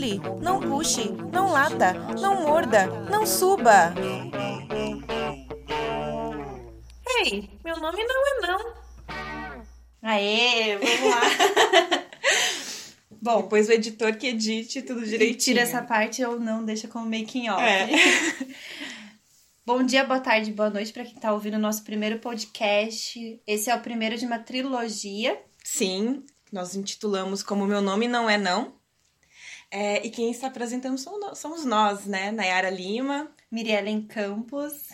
pule, não puxe, não lata, não morda, não suba. Ei, meu nome não é não. Aê, vamos lá. Bom, depois o editor que edite tudo direitinho. Tira essa parte ou não, deixa como making off. É. Bom dia, boa tarde, boa noite para quem tá ouvindo o nosso primeiro podcast. Esse é o primeiro de uma trilogia. Sim, nós intitulamos como Meu Nome Não É Não. É, e quem está apresentando somos nós, né? Nayara Lima. Miriellen Campos.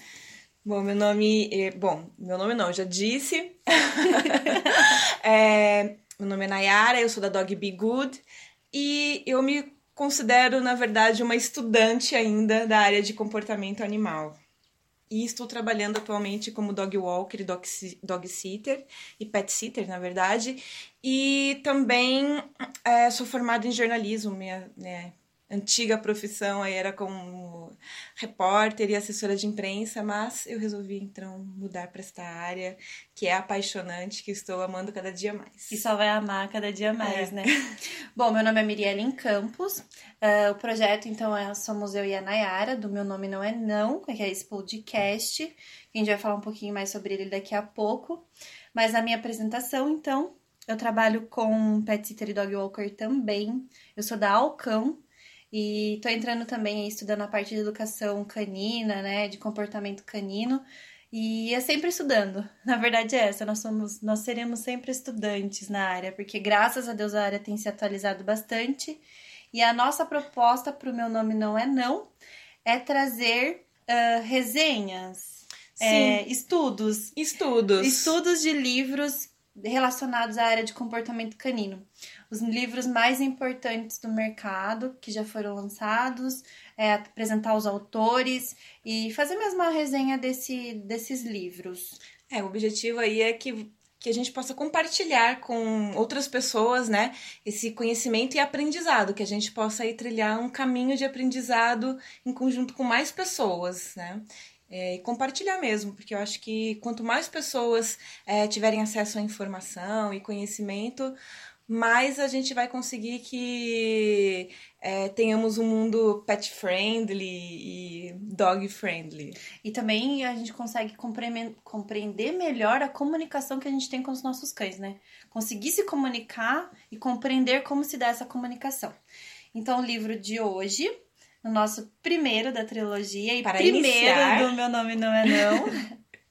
Bom, meu nome. É, bom, meu nome não, já disse. é, meu nome é Nayara, eu sou da Dog Be Good e eu me considero, na verdade, uma estudante ainda da área de comportamento animal. E estou trabalhando atualmente como dog walker, dog, dog sitter e pet sitter, na verdade. E também é, sou formada em jornalismo, minha, né, antiga profissão aí era como repórter e assessora de imprensa, mas eu resolvi então mudar para esta área que é apaixonante, que estou amando cada dia mais. E só vai amar cada dia mais, É. né? Bom, meu nome é Miriellen Campos. Ah, o projeto, então, é Somos Eu e a Nayara, do Meu Nome Não É Não, que é esse podcast. A gente vai falar um pouquinho mais sobre ele daqui a pouco. Mas na minha apresentação, então, eu trabalho com pet sitter e dog walker também. Eu sou da Alcão, e tô entrando também estudando a parte de educação canina, né, de comportamento canino. E é sempre estudando. Na verdade é essa, nós somos, nós seremos sempre estudantes na área, porque graças a Deus a área tem se atualizado bastante. E a nossa proposta para o meu nome não é não, é trazer ah, resenhas, é, estudos, Estudos. estudos de livros relacionados à área de comportamento canino. Os livros mais importantes do mercado que já foram lançados, é, apresentar os autores e fazer mesmo uma resenha desse, desses livros. É, o objetivo aí é que, que a gente possa compartilhar com outras pessoas, né, esse conhecimento e aprendizado, que a gente possa aí trilhar um caminho de aprendizado em conjunto com mais pessoas, né. É, e compartilhar mesmo, porque eu acho que quanto mais pessoas é, tiverem acesso à informação e conhecimento, mais a gente vai conseguir que é, tenhamos um mundo pet friendly e dog friendly. E também a gente consegue compre- compreender melhor a comunicação que a gente tem com os nossos cães, né? Conseguir se comunicar e compreender como se dá essa comunicação. Então, o livro de hoje, o nosso primeiro da trilogia e Para primeiro iniciar. do Meu Nome Não É Não,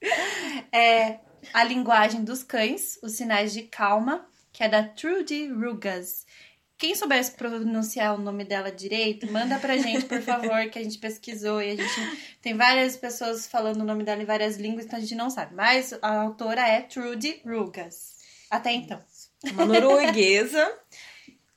é A Linguagem dos Cães, Os Sinais de Calma, que é da Trudy Rugas. Quem souber pronunciar o nome dela direito, manda pra gente, por favor, que a gente pesquisou e a gente tem várias pessoas falando o nome dela em várias línguas, então a gente não sabe. Mas a autora é Trudy Rugas. Até então. Uma norueguesa,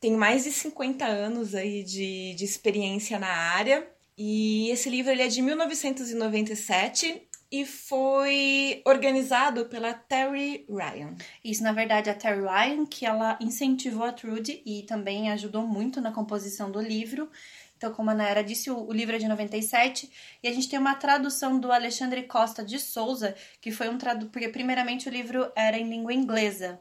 tem mais de 50 anos aí de, de experiência na área. E esse livro ele é de 1997 e foi organizado pela Terry Ryan. Isso, na verdade, a Terry Ryan, que ela incentivou a Trudy e também ajudou muito na composição do livro. Então, como a Nayara disse, o, o livro é de 97 e a gente tem uma tradução do Alexandre Costa de Souza, que foi um tradutor, porque primeiramente o livro era em língua inglesa.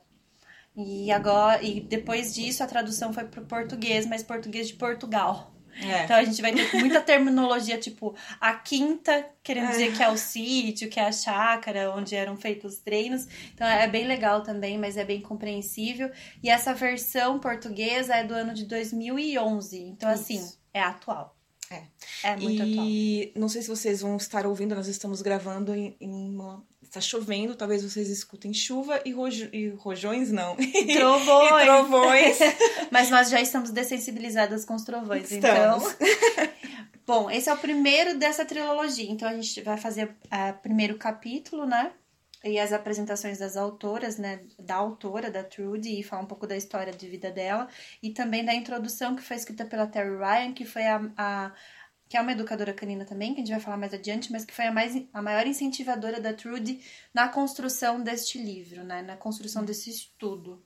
E agora e depois disso a tradução foi para o português, mas português de Portugal. É. Então a gente vai ter muita terminologia, tipo, a quinta, querendo É. dizer que é o sítio, que é a chácara, onde eram feitos os treinos. Então é bem legal também, mas é bem compreensível. E essa versão portuguesa é do ano de 2011. Então, assim, Isso. é atual. É. É muito atual. e não sei se vocês vão estar ouvindo, nós estamos gravando em, em. Está chovendo, talvez vocês escutem chuva e, rojo, e rojões, não. E trovões. e trovões. Mas nós já estamos dessensibilizadas com os trovões, Estamos. então. Bom, esse é o primeiro dessa trilogia. Então a gente vai fazer o primeiro capítulo, né? E as apresentações das autoras, né? Da autora, da Trudy, e falar um pouco da história de vida dela. E também da introdução que foi escrita pela Terry Ryan, que foi a. a- que é uma educadora canina também, que a gente vai falar mais adiante, mas que foi a, mais, a maior incentivadora da Trudy na construção deste livro, né? Na construção desse estudo.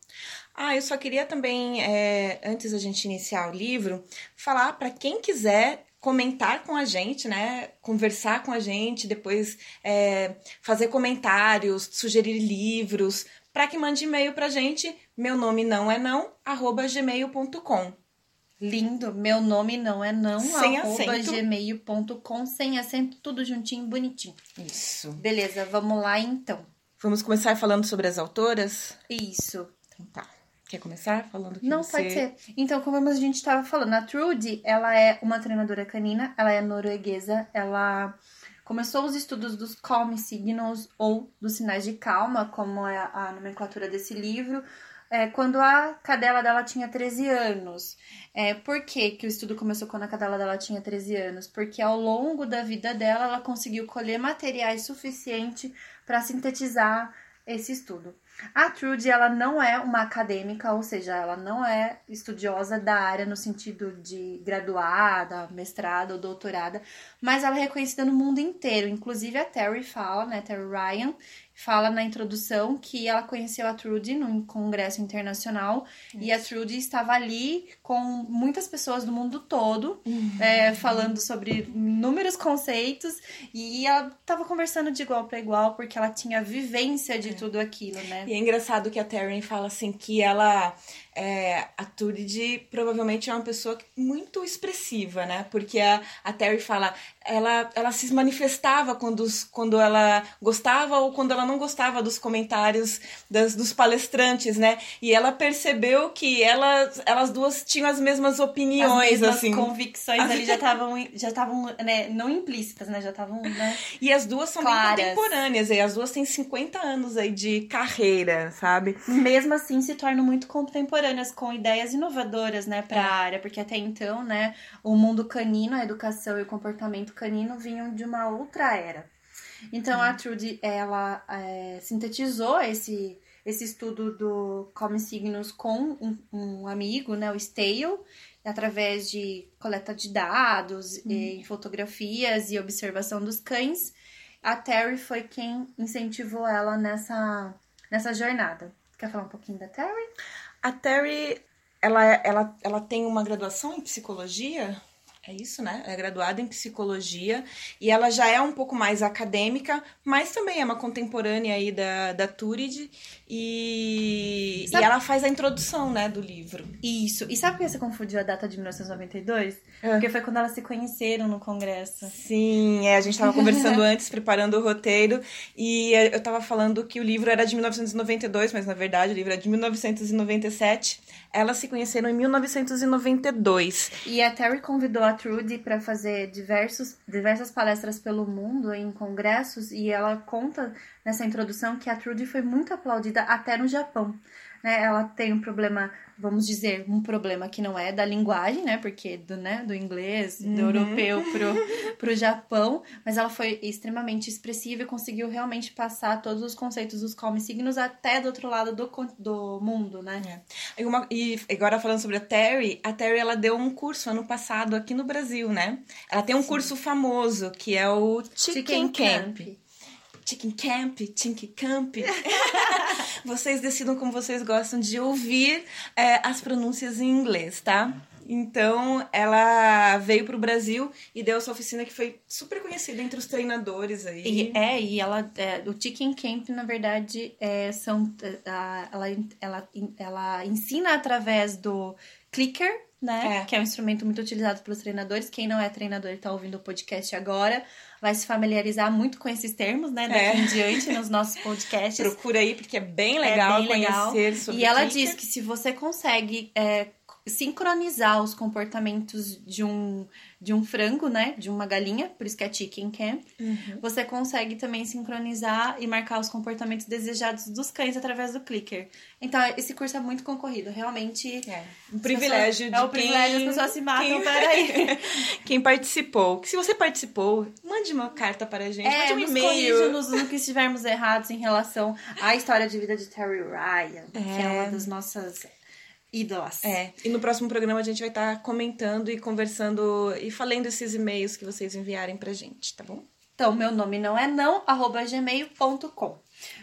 Ah, eu só queria também, é, antes da gente iniciar o livro, falar para quem quiser comentar com a gente, né? Conversar com a gente, depois é, fazer comentários, sugerir livros, para que mande e-mail pra gente. Meu nome não é não, arroba gmail.com. Lindo. Meu nome não é não, Sem arroba gmail.com, sem acento, tudo juntinho, bonitinho. Isso. Beleza, vamos lá então. Vamos começar falando sobre as autoras? Isso. Então tá. Quer começar falando que Não, você... pode ser. Então, como a gente estava falando, a Trudy, ela é uma treinadora canina, ela é norueguesa, ela começou os estudos dos calm signals ou dos sinais de calma, como é a nomenclatura desse livro, é, quando a cadela dela tinha 13 anos. É, por que, que o estudo começou quando a cadela dela tinha 13 anos? Porque ao longo da vida dela, ela conseguiu colher materiais suficiente para sintetizar esse estudo. A Trudy, ela não é uma acadêmica, ou seja, ela não é estudiosa da área no sentido de graduada, mestrada ou doutorada, mas ela é reconhecida no mundo inteiro. Inclusive a Terry fala, né, Terry Ryan, fala na introdução que ela conheceu a Trudy num congresso internacional e a Trudy estava ali com muitas pessoas do mundo todo é, falando sobre inúmeros conceitos e ela estava conversando de igual para igual porque ela tinha vivência de tudo aquilo, né? E é engraçado que a Taryn fala assim que ela. É, a Turid provavelmente é uma pessoa muito expressiva, né? Porque a, a Terry fala, ela, ela se manifestava quando, os- quando ela gostava ou quando ela não gostava dos comentários das, dos palestrantes, né? E ela percebeu que elas, elas duas tinham as mesmas opiniões, As mesmas assim. convicções ali já estavam já estavam né, não implícitas, né? Já estavam, né? E as duas são Claras. bem contemporâneas, e as duas têm 50 anos aí de carreira, sabe? mesmo assim se tornam muito contemporâneas com ideias inovadoras, né, para a É. área, porque até então, né, o mundo canino, a educação e o comportamento canino vinham de uma outra era. Então a Trudy, ela é, sintetizou esse esse estudo do Come Signos com um, um amigo, né, o Stale, através de coleta de dados, e fotografias e observação dos cães. A Terry foi quem incentivou ela nessa, nessa jornada. Quer falar um pouquinho da Terry? A Terry, ela, ela, ela tem uma graduação em psicologia, é isso, né? Ela é graduada em psicologia e ela já é um pouco mais acadêmica, mas também é uma contemporânea aí da, da Turid e, Sabe- e ela faz a introdução, né, do livro. Isso. E sabe por que você confundiu a data de 1992? É. Porque foi quando elas se conheceram no congresso. Sim, é, a gente estava conversando antes, preparando o roteiro, e eu estava falando que o livro era de 1992, mas na verdade o livro é de 1997. Elas se conheceram em 1992. E a Terry convidou a Trudy para fazer diversos, diversas palestras pelo mundo em congressos e ela conta nessa introdução que a Trudy foi muito aplaudida até no Japão. Né? Ela tem um problema, vamos dizer, um problema que não é da linguagem, né? Porque do, né, do inglês, do europeu pro, pro Japão, mas ela foi extremamente expressiva e conseguiu realmente passar todos os conceitos dos calm signos até do outro lado do, do mundo, né? E, uma- e agora falando sobre a Terry, a Terry ela deu um curso ano passado aqui no Brasil, né? Ela tem um curso famoso que é o Chicken, Camp. Chicken Camp, Chicken Camp. vocês decidam como vocês gostam de ouvir é, as pronúncias em inglês, tá? Então, ela veio pro Brasil e deu essa oficina que foi super conhecida entre os treinadores aí. E, é, e ela, é, o Chicken Camp, na verdade, é, são, é, a- ela, ela, ela ensina através do clicker, né? É. Que é um instrumento muito utilizado pelos treinadores. Quem não é treinador e tá ouvindo o podcast agora vai se familiarizar muito com esses termos, né? Daqui É. em diante nos nossos podcasts. Procura aí, porque é bem legal é bem legal. conhecer sobre E ela diz que se você consegue é, sincronizar os comportamentos de um, de um frango, né? De uma galinha, por isso que é chicken camp, Uhum. você consegue também sincronizar e marcar os comportamentos desejados dos cães através do clicker. Então, esse curso é muito concorrido, realmente. É, um privilégio de É o privilégio, quem, as pessoas se matam, quem- peraí. quem participou. Se você participou, mande uma carta para a gente, É, mande um e-mail. nos- no que estivermos errados em relação à história de vida de Terry Ryan, que é É. uma das nossas ídolas. É, e no próximo programa a gente vai estar comentando e conversando e falando esses e-mails que vocês enviarem pra gente, tá bom? Então, meu nome não é não, arroba gmail.com.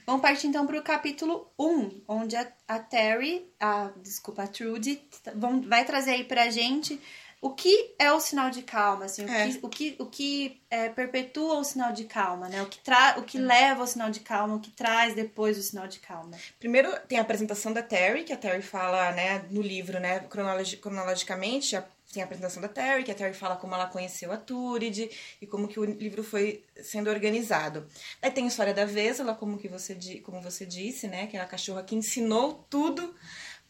Vamos partir então para o capítulo 1, onde a, a Terry, a, desculpa, a Trudy, vão, vai trazer aí pra gente o que é o sinal de calma, assim, É. o que, o que, o que é, perpetua o sinal de calma, né? O que, tra o que leva ao sinal de calma, o que traz depois o sinal de calma. Primeiro tem a apresentação da Terry, que a Terry fala, né, no livro, né, cronologi- cronologicamente, a- tem a apresentação da Terry, que a Terry fala como ela conheceu a Turid e como que o livro foi sendo organizado. Aí tem a história da Vesela, como que você como você disse, né, que é a cachorra que ensinou tudo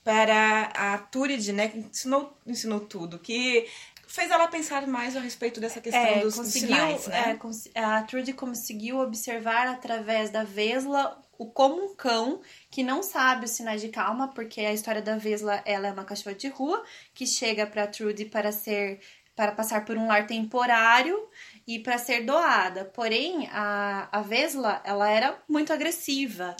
para a Turid, né, que ensinou ensinou tudo, que fez ela pensar mais a respeito dessa questão É, dos, conseguiu, sinais, né? é, a Trudy conseguiu observar através da Vesla o como um cão que não sabe os sinais de calma, porque a história da Vesla, ela é uma cachorra de rua que chega para Trudy para ser para passar por um lar temporário e para ser doada. Porém, a, a Vesla, ela era muito agressiva.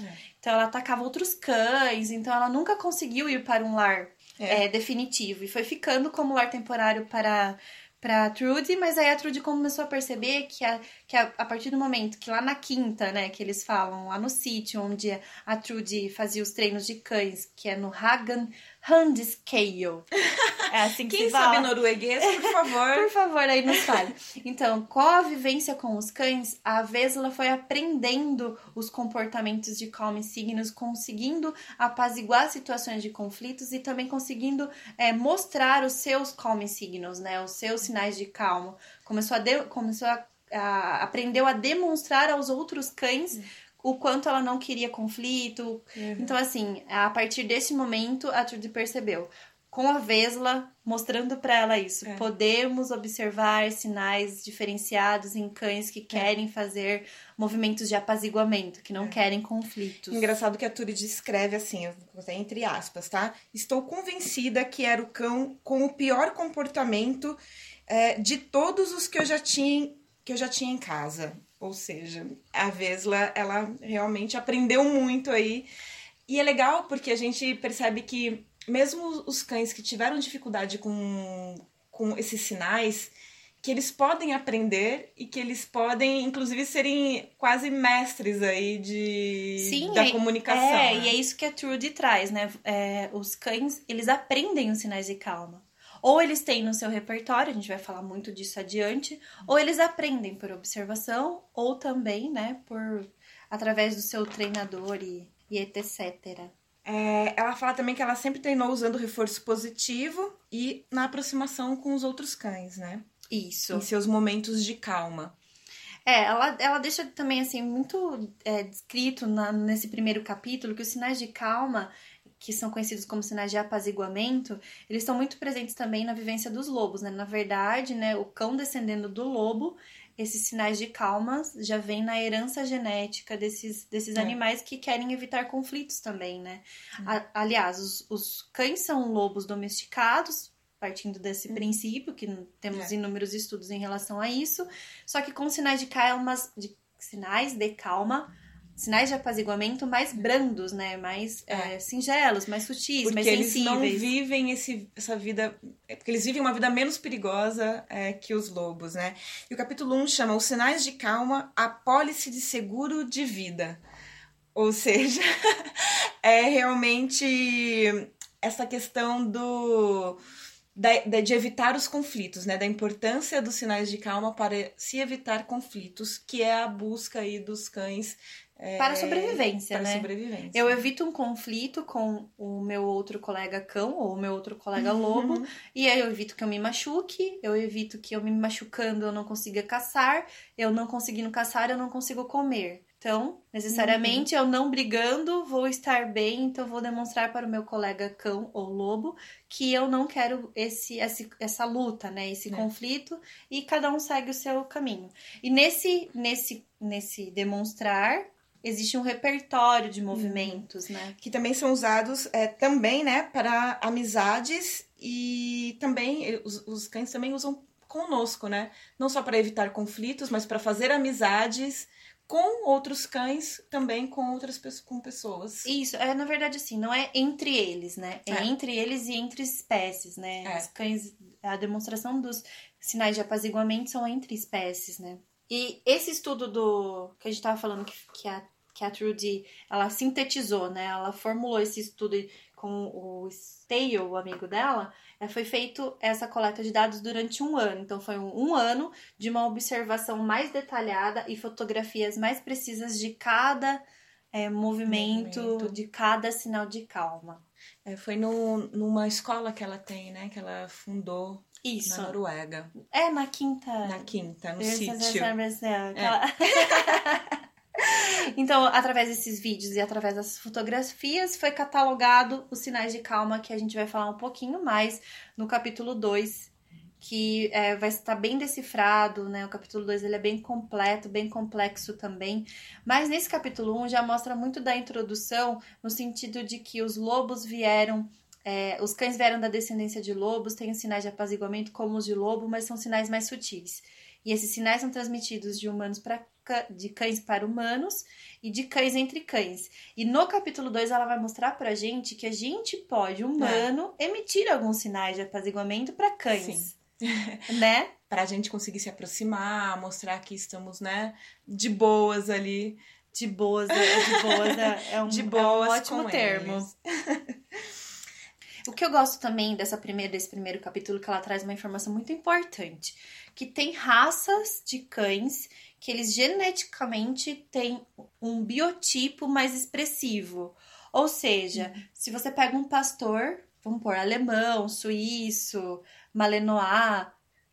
Então ela atacava outros cães, então ela nunca conseguiu ir para um lar É. é, definitivo. E foi ficando como lar temporário para, para Trudy, mas aí a Trudy começou a perceber que, a, que a, a partir do momento que lá na quinta, né, que eles falam, lá no sítio onde a Trudy fazia os treinos de cães, que é no Hagan Handskale. É assim que Quem se fala. sabe norueguês, por favor. Por favor, aí nos fale. Então, com a vivência com os cães, a Vesla foi aprendendo os comportamentos de calma e signos, conseguindo apaziguar situações de conflitos e também conseguindo é, mostrar os seus calm signos, né? Os seus sinais de calma. Começou a, de- começou a, a- aprendeu a demonstrar aos outros cães o quanto ela não queria conflito. Então, assim, a partir desse momento, a Trudy percebeu. Com a Vesla, mostrando pra ela isso. É. Podemos observar sinais diferenciados em cães que querem fazer movimentos de apaziguamento, que não querem conflitos. Engraçado que a Turi descreve assim, entre aspas, tá? Estou convencida que era o cão com o pior comportamento é, de todos os que eu já tinha que eu já tinha em casa. Ou seja, a Vesla, ela realmente aprendeu muito aí. E é legal porque a gente percebe que mesmo os cães que tiveram dificuldade com, com esses sinais, que eles podem aprender e que eles podem, inclusive, serem quase mestres aí de Sim, da é- comunicação. É, né? e é isso que a Trudy traz, né? É, os cães, eles aprendem os sinais de calma. Ou eles têm no seu repertório, a gente vai falar muito disso adiante, ou eles aprendem por observação, ou também, né, por através do seu treinador e, e etc. É, ela fala também que ela sempre treinou usando reforço positivo e na aproximação com os outros cães, né? Isso. Em seus momentos de calma. É, ela, ela deixa também, assim, muito é, descrito na- nesse primeiro capítulo que os sinais de calma, que são conhecidos como sinais de apaziguamento, eles estão muito presentes também na vivência dos lobos, né? Na verdade, né, o cão descendendo do lobo, esses sinais de calma já vêm na herança genética desses, desses É. animais que querem evitar conflitos também, né? A- aliás, os, os cães são lobos domesticados, partindo desse princípio, que temos É. inúmeros estudos em relação a isso, só que com sinais de calma, de sinais de calma, sinais de apaziguamento mais brandos, né? Mais É. é, singelos, mais sutis, Porque mais eles não sensíveis. vivem esse, essa vida. é Porque eles vivem uma vida menos perigosa é, que os lobos, né? E o capítulo 1 chama Os Sinais de Calma, a Pólice de Seguro de Vida. Ou seja, é realmente essa questão do. da- de evitar os conflitos, né? Da importância dos sinais de calma para se evitar conflitos, que é a busca aí dos cães. É, Para a sobrevivência, para né? sobrevivência. Eu evito um conflito com o meu outro colega cão ou o meu outro colega lobo. E aí eu evito que eu me machuque, eu evito que eu me machucando eu não consiga caçar, eu não conseguindo caçar, eu não consigo comer. Então, necessariamente, eu não brigando, vou estar bem, então vou demonstrar para o meu colega cão ou lobo que eu não quero esse, esse essa luta, né? Esse É. conflito, e cada um segue o seu caminho. E nesse, nesse, nesse demonstrar, existe um repertório de movimentos, né? que também são usados é, também, né, para amizades e também os, os cães também usam conosco, né? Não só para evitar conflitos, mas para fazer amizades com outros cães, também com outras pessoas, com pessoas. Isso, é na verdade assim, não é entre eles, né? É, É. entre eles e entre espécies, né? É. Os cães, a demonstração dos sinais de apaziguamento são entre espécies, né? E esse estudo do que a gente tava falando que, que a que a Trudy, ela sintetizou, né? Ela formulou esse estudo com o Stale, o amigo dela, é, foi feito essa coleta de dados durante um ano. Então, foi um, um, ano de uma observação mais detalhada e fotografias mais precisas de cada é, movimento, movimento, de cada sinal de calma. É, foi no, numa escola que ela tem, né? Que ela fundou Isso. na Noruega. É, na quinta. Na quinta, no sítio. É. Então, através desses vídeos e através das fotografias, foi catalogado os sinais de calma que a gente vai falar um pouquinho mais no capítulo 2, que é, vai estar bem decifrado, né? O capítulo 2 ele é bem completo, bem complexo também. Mas nesse capítulo 1 um, já mostra muito da introdução, no sentido de que os lobos vieram é, os cães vieram da descendência de lobos, têm sinais de apaziguamento como os de lobo, mas são sinais mais sutis. E esses sinais são transmitidos de humanos para de cães para humanos e de cães entre cães. E no capítulo 2 ela vai mostrar pra gente que a gente pode, humano, é. emitir alguns sinais de apaziguamento para cães. Sim. né? Pra gente conseguir se aproximar, mostrar que estamos, né, de boas ali. De boas, é, de boas é, é um, de boas é um ótimo termo. o que eu gosto também dessa primeira, desse primeiro capítulo, que ela traz uma informação muito importante, que tem raças de cães que eles geneticamente têm um biotipo mais expressivo. Ou seja, uhum. se você pega um pastor, vamos pôr alemão, suíço, malenois,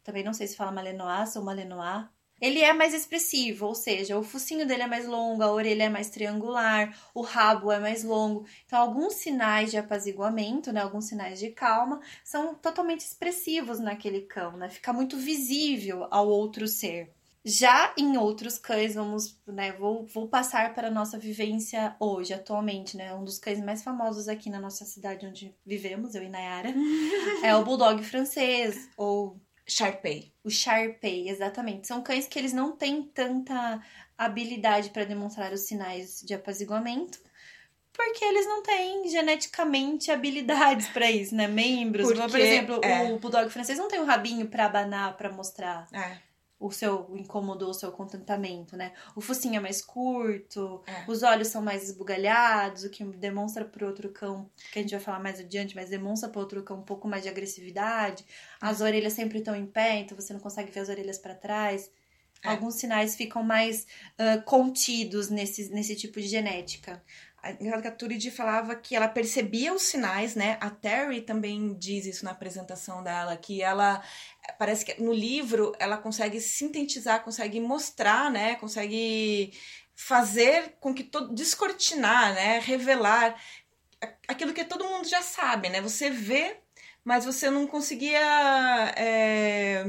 também não sei se fala malenois ou malenois, ele é mais expressivo, ou seja, o focinho dele é mais longo, a orelha é mais triangular, o rabo é mais longo. Então, alguns sinais de apaziguamento, né, alguns sinais de calma, são totalmente expressivos naquele cão, né? Fica muito visível ao outro ser. Já em outros cães, vamos, né, vou, vou passar para a nossa vivência hoje, atualmente, né? Um dos cães mais famosos aqui na nossa cidade onde vivemos, eu e Nayara, é o Bulldog francês, ou Sharpei. O Sharpei, exatamente. São cães que eles não têm tanta habilidade para demonstrar os sinais de apaziguamento, porque eles não têm geneticamente habilidades para isso, né? Membros. Porque, Por exemplo, é. o Bulldog francês não tem um rabinho para abanar, para mostrar. É o seu incômodo, o seu contentamento, né? O focinho é mais curto, é. os olhos são mais esbugalhados, o que demonstra pro outro cão, que a gente vai falar mais adiante, mas demonstra pro outro cão um pouco mais de agressividade. As uhum. orelhas sempre estão em pé, então você não consegue ver as orelhas para trás. É. Alguns sinais ficam mais uh, contidos nesse, nesse tipo de genética a Turid falava que ela percebia os sinais, né? A Terry também diz isso na apresentação dela, que ela parece que no livro ela consegue sintetizar, consegue mostrar, né? Consegue fazer com que todo descortinar, né? Revelar aquilo que todo mundo já sabe, né? Você vê, mas você não conseguia é,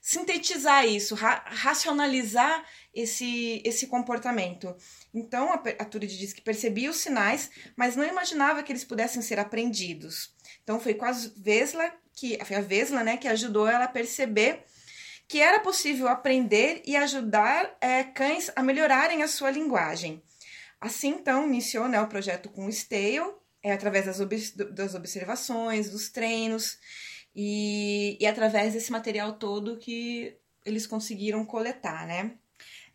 sintetizar isso, ra racionalizar esse, esse comportamento. Então, a, Turid diz que percebia os sinais, mas não imaginava que eles pudessem ser aprendidos. Então, foi com a Vesla, que, foi a Vesla né, que ajudou ela a perceber que era possível aprender e ajudar é, cães a melhorarem a sua linguagem. Assim, então, iniciou né, o projeto com o Stale, é, através das, ob das observações, dos treinos, e, e através desse material todo que eles conseguiram coletar, né?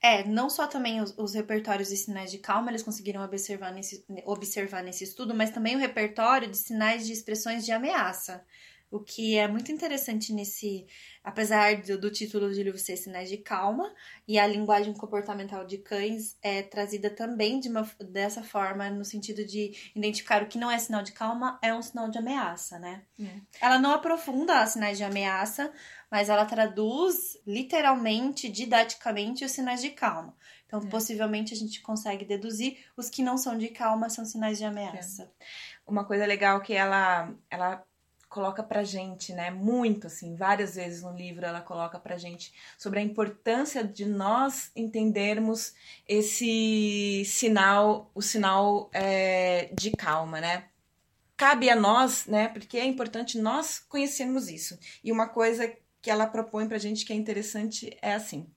É, não só também os, os, repertórios de sinais de calma eles conseguiram observar nesse, observar nesse estudo, mas também o repertório de sinais de expressões de ameaça. O que é muito interessante nesse, apesar do, do título de livro ser Sinais de Calma, e a linguagem comportamental de cães é trazida também de uma, dessa forma, no sentido de identificar o que não é sinal de calma é um sinal de ameaça, né? É. Ela não aprofunda os sinais de ameaça, mas ela traduz literalmente, didaticamente, os sinais de calma. Então, é. possivelmente, a gente consegue deduzir os que não são de calma são sinais de ameaça. É. Uma coisa legal que ela, ela coloca pra gente, né, muito assim, várias vezes no livro ela coloca pra gente sobre a importância de nós entendermos esse sinal, o sinal é, de calma, né? Cabe a nós, né, porque é importante nós conhecermos isso. E uma coisa que ela propõe pra gente que é interessante é assim: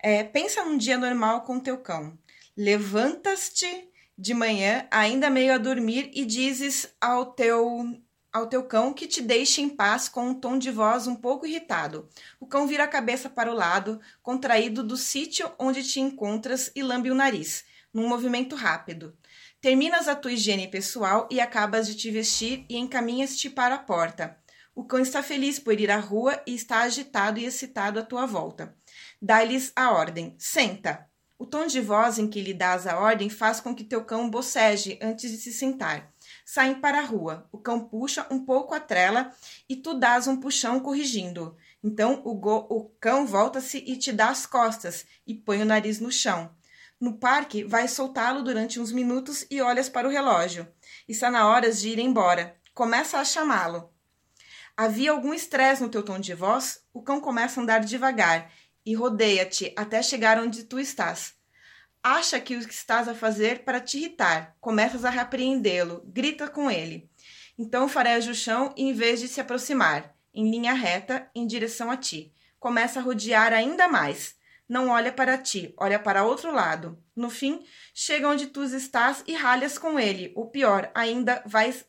é, pensa num dia normal com teu cão. Levantas-te de manhã, ainda meio a dormir, e dizes ao teu ao teu cão que te deixe em paz com um tom de voz um pouco irritado. O cão vira a cabeça para o lado, contraído do sítio onde te encontras e lambe o nariz, num movimento rápido. Terminas a tua higiene pessoal e acabas de te vestir e encaminhas-te para a porta. O cão está feliz por ir à rua e está agitado e excitado à tua volta. Dá-lhes a ordem: senta. O tom de voz em que lhe dás a ordem faz com que teu cão boceje antes de se sentar. Saem para a rua. O cão puxa um pouco a trela e tu dás um puxão corrigindo. Então o, o cão volta-se e te dá as costas e põe o nariz no chão. No parque, vais soltá-lo durante uns minutos e olhas para o relógio. Está na hora de ir embora. Começa a chamá-lo. Havia algum estresse no teu tom de voz? O cão começa a andar devagar e rodeia-te até chegar onde tu estás. Acha que o que estás a fazer para te irritar. Começas a repreendê-lo, grita com ele. Então fareja o chão e, em vez de se aproximar, em linha reta, em direção a ti, começa a rodear ainda mais. Não olha para ti, olha para outro lado. No fim, chega onde tu estás e ralhas com ele. O pior ainda, vais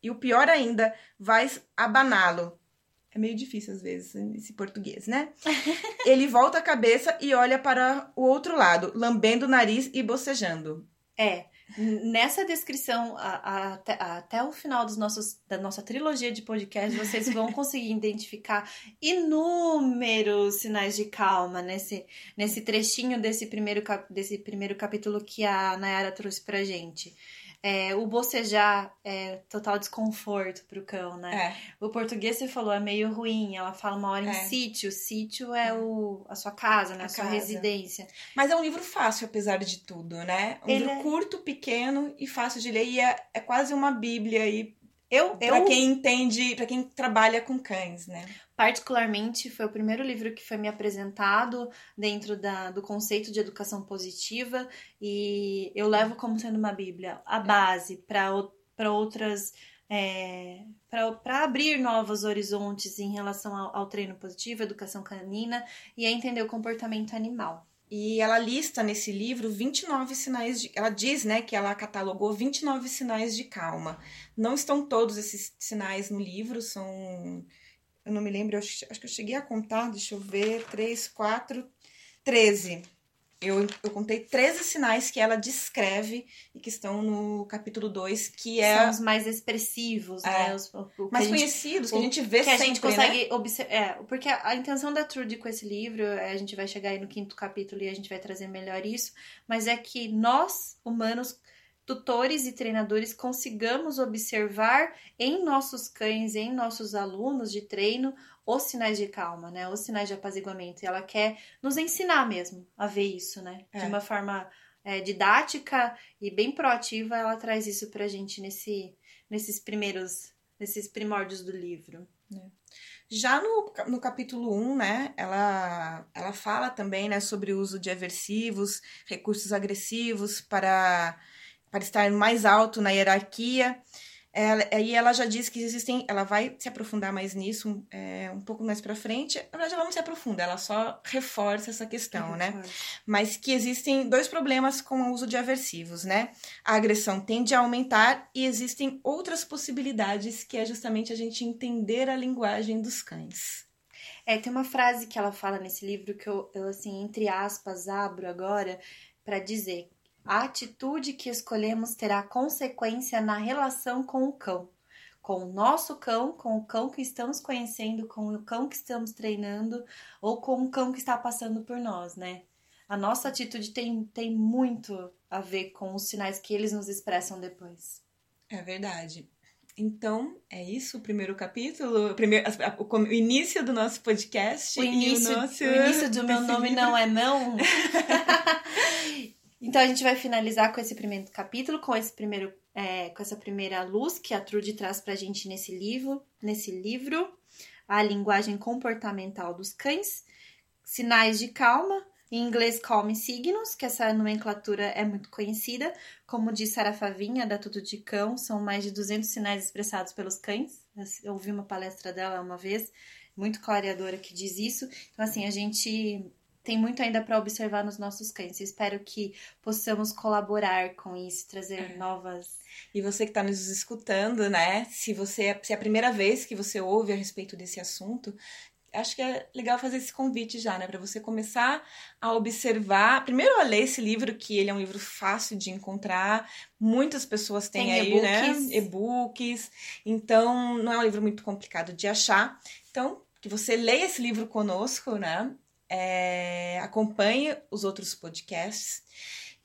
e o pior ainda, vais abaná-lo. É meio difícil às vezes esse português, né? Ele volta a cabeça e olha para o outro lado, lambendo o nariz e bocejando. É, nessa descrição, a, a, até, o final dos nossos, da nossa trilogia de podcast, vocês vão conseguir identificar inúmeros sinais de calma nesse, nesse trechinho desse primeiro, desse primeiro capítulo que a Nayara trouxe pra gente. É, o bocejar é total desconforto pro cão, né? É. O português você falou é meio ruim. Ela fala uma hora em é. sítio. Sítio é, é, O, a sua casa, né? A, a sua casa. residência. Mas é um livro fácil, apesar de tudo, né? Um Ele livro é curto, pequeno e fácil de ler. E é, é quase uma bíblia aí eu, eu... Pra quem entende, para quem trabalha com cães, né? Particularmente, foi o primeiro livro que foi me apresentado dentro da, do conceito de educação positiva e eu levo como sendo uma bíblia a base para outras. É, para abrir novos horizontes em relação ao, ao treino positivo, educação canina e a entender o comportamento animal. E ela lista nesse livro 29 sinais de. Ela diz, né, que ela catalogou 29 sinais de calma. Não estão todos esses sinais no livro, são. Eu não me lembro, acho, que eu cheguei a contar, deixa eu ver, 3, 4, 13 eu, eu contei 13 sinais que ela descreve e que estão no capítulo 2, que é. São os mais expressivos, é, né? Os, o, mais gente, conhecidos, que a gente vê que sempre. a gente consegue né? observar. É, porque a, a, intenção da Trudy com esse livro, é, a gente vai chegar aí no quinto capítulo e a gente vai trazer melhor isso, mas é que nós, humanos, tutores e treinadores consigamos observar em nossos cães, em nossos alunos de treino, os sinais de calma, né? Os sinais de apaziguamento. E ela quer nos ensinar mesmo a ver isso, né? É. De uma forma é, didática e bem proativa, ela traz isso pra gente nesse, nesses primeiros, nesses primórdios do livro. É. Já no, no capítulo 1, né, ela, ela fala também, né, sobre o uso de aversivos, recursos agressivos para para estar mais alto na hierarquia. Ela, aí ela já diz que existem, ela vai se aprofundar mais nisso é, um pouco mais para frente. Na verdade, ela não se aprofunda, ela só reforça essa questão, né? Mas que existem dois problemas com o uso de aversivos, né? A agressão tende a aumentar e existem outras possibilidades que é justamente a gente entender a linguagem dos cães. É, tem uma frase que ela fala nesse livro que eu, eu assim, entre aspas, abro agora para dizer a atitude que escolhemos terá consequência na relação com o cão, com o nosso cão, com o cão que estamos conhecendo, com o cão que estamos treinando ou com o cão que está passando por nós, né? A nossa atitude tem, tem muito a ver com os sinais que eles nos expressam depois. É verdade. Então, é isso o primeiro capítulo, o, primeiro, o, o início do nosso podcast. O início, o, nosso... o início do meu nome não é não. Então a gente vai finalizar com esse primeiro capítulo, com esse primeiro, é, com essa primeira luz que a Trude traz pra gente nesse livro, nesse livro, a linguagem comportamental dos cães, sinais de calma, em inglês Calm Signos, que essa nomenclatura é muito conhecida, como diz Sara Favinha, da Tudo de Cão, são mais de 200 sinais expressados pelos cães. Eu ouvi uma palestra dela uma vez, muito clareadora que diz isso. Então assim, a gente tem muito ainda para observar nos nossos cães. espero que possamos colaborar com isso, trazer é. novas. E você que está nos escutando, né? Se você se é a primeira vez que você ouve a respeito desse assunto, acho que é legal fazer esse convite já, né? Para você começar a observar. Primeiro, a ler esse livro, que ele é um livro fácil de encontrar. Muitas pessoas têm Tem aí, né? E-books. Então, não é um livro muito complicado de achar. Então, que você leia esse livro conosco, né? É, acompanhe os outros podcasts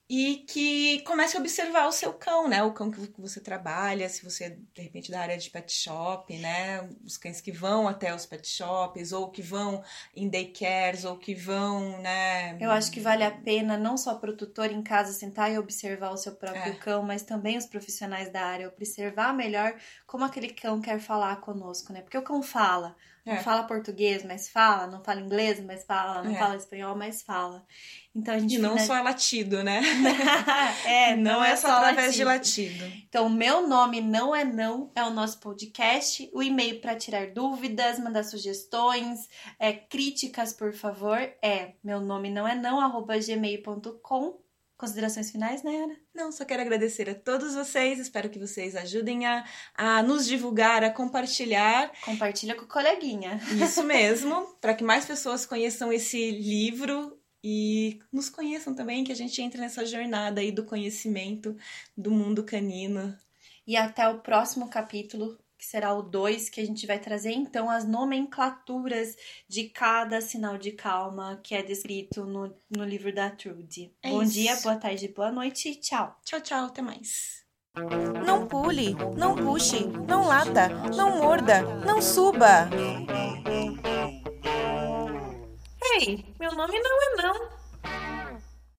e que comece a observar o seu cão, né? O cão que você trabalha, se você de repente da área de pet shop, né? Os cães que vão até os pet shops ou que vão em daycares ou que vão, né? Eu acho que vale a pena não só para o tutor em casa sentar e observar o seu próprio é. cão, mas também os profissionais da área observar melhor como aquele cão quer falar conosco, né? Porque o cão fala, não é. fala português, mas fala, não fala inglês, mas fala, não é. fala espanhol, mas fala. Então a gente e não só é latido, né? é, não, não é, é só através latido. de latido. Então, meu nome não é não, é o nosso podcast. O e-mail para tirar dúvidas, mandar sugestões, é, críticas, por favor, é meu nome não é não, arroba gmail.com. Considerações finais, Nayara? Não, só quero agradecer a todos vocês. Espero que vocês ajudem a, a nos divulgar, a compartilhar. Compartilha com o coleguinha. Isso mesmo, para que mais pessoas conheçam esse livro e nos conheçam também, que a gente entre nessa jornada aí do conhecimento do mundo canino. E até o próximo capítulo que será o 2, que a gente vai trazer então as nomenclaturas de cada sinal de calma que é descrito no, no livro da Trude. É Bom isso. dia, boa tarde, boa noite e tchau. Tchau, tchau, até mais. Não pule, não puxe, não lata, não morda, não suba. Ei, meu nome não é não.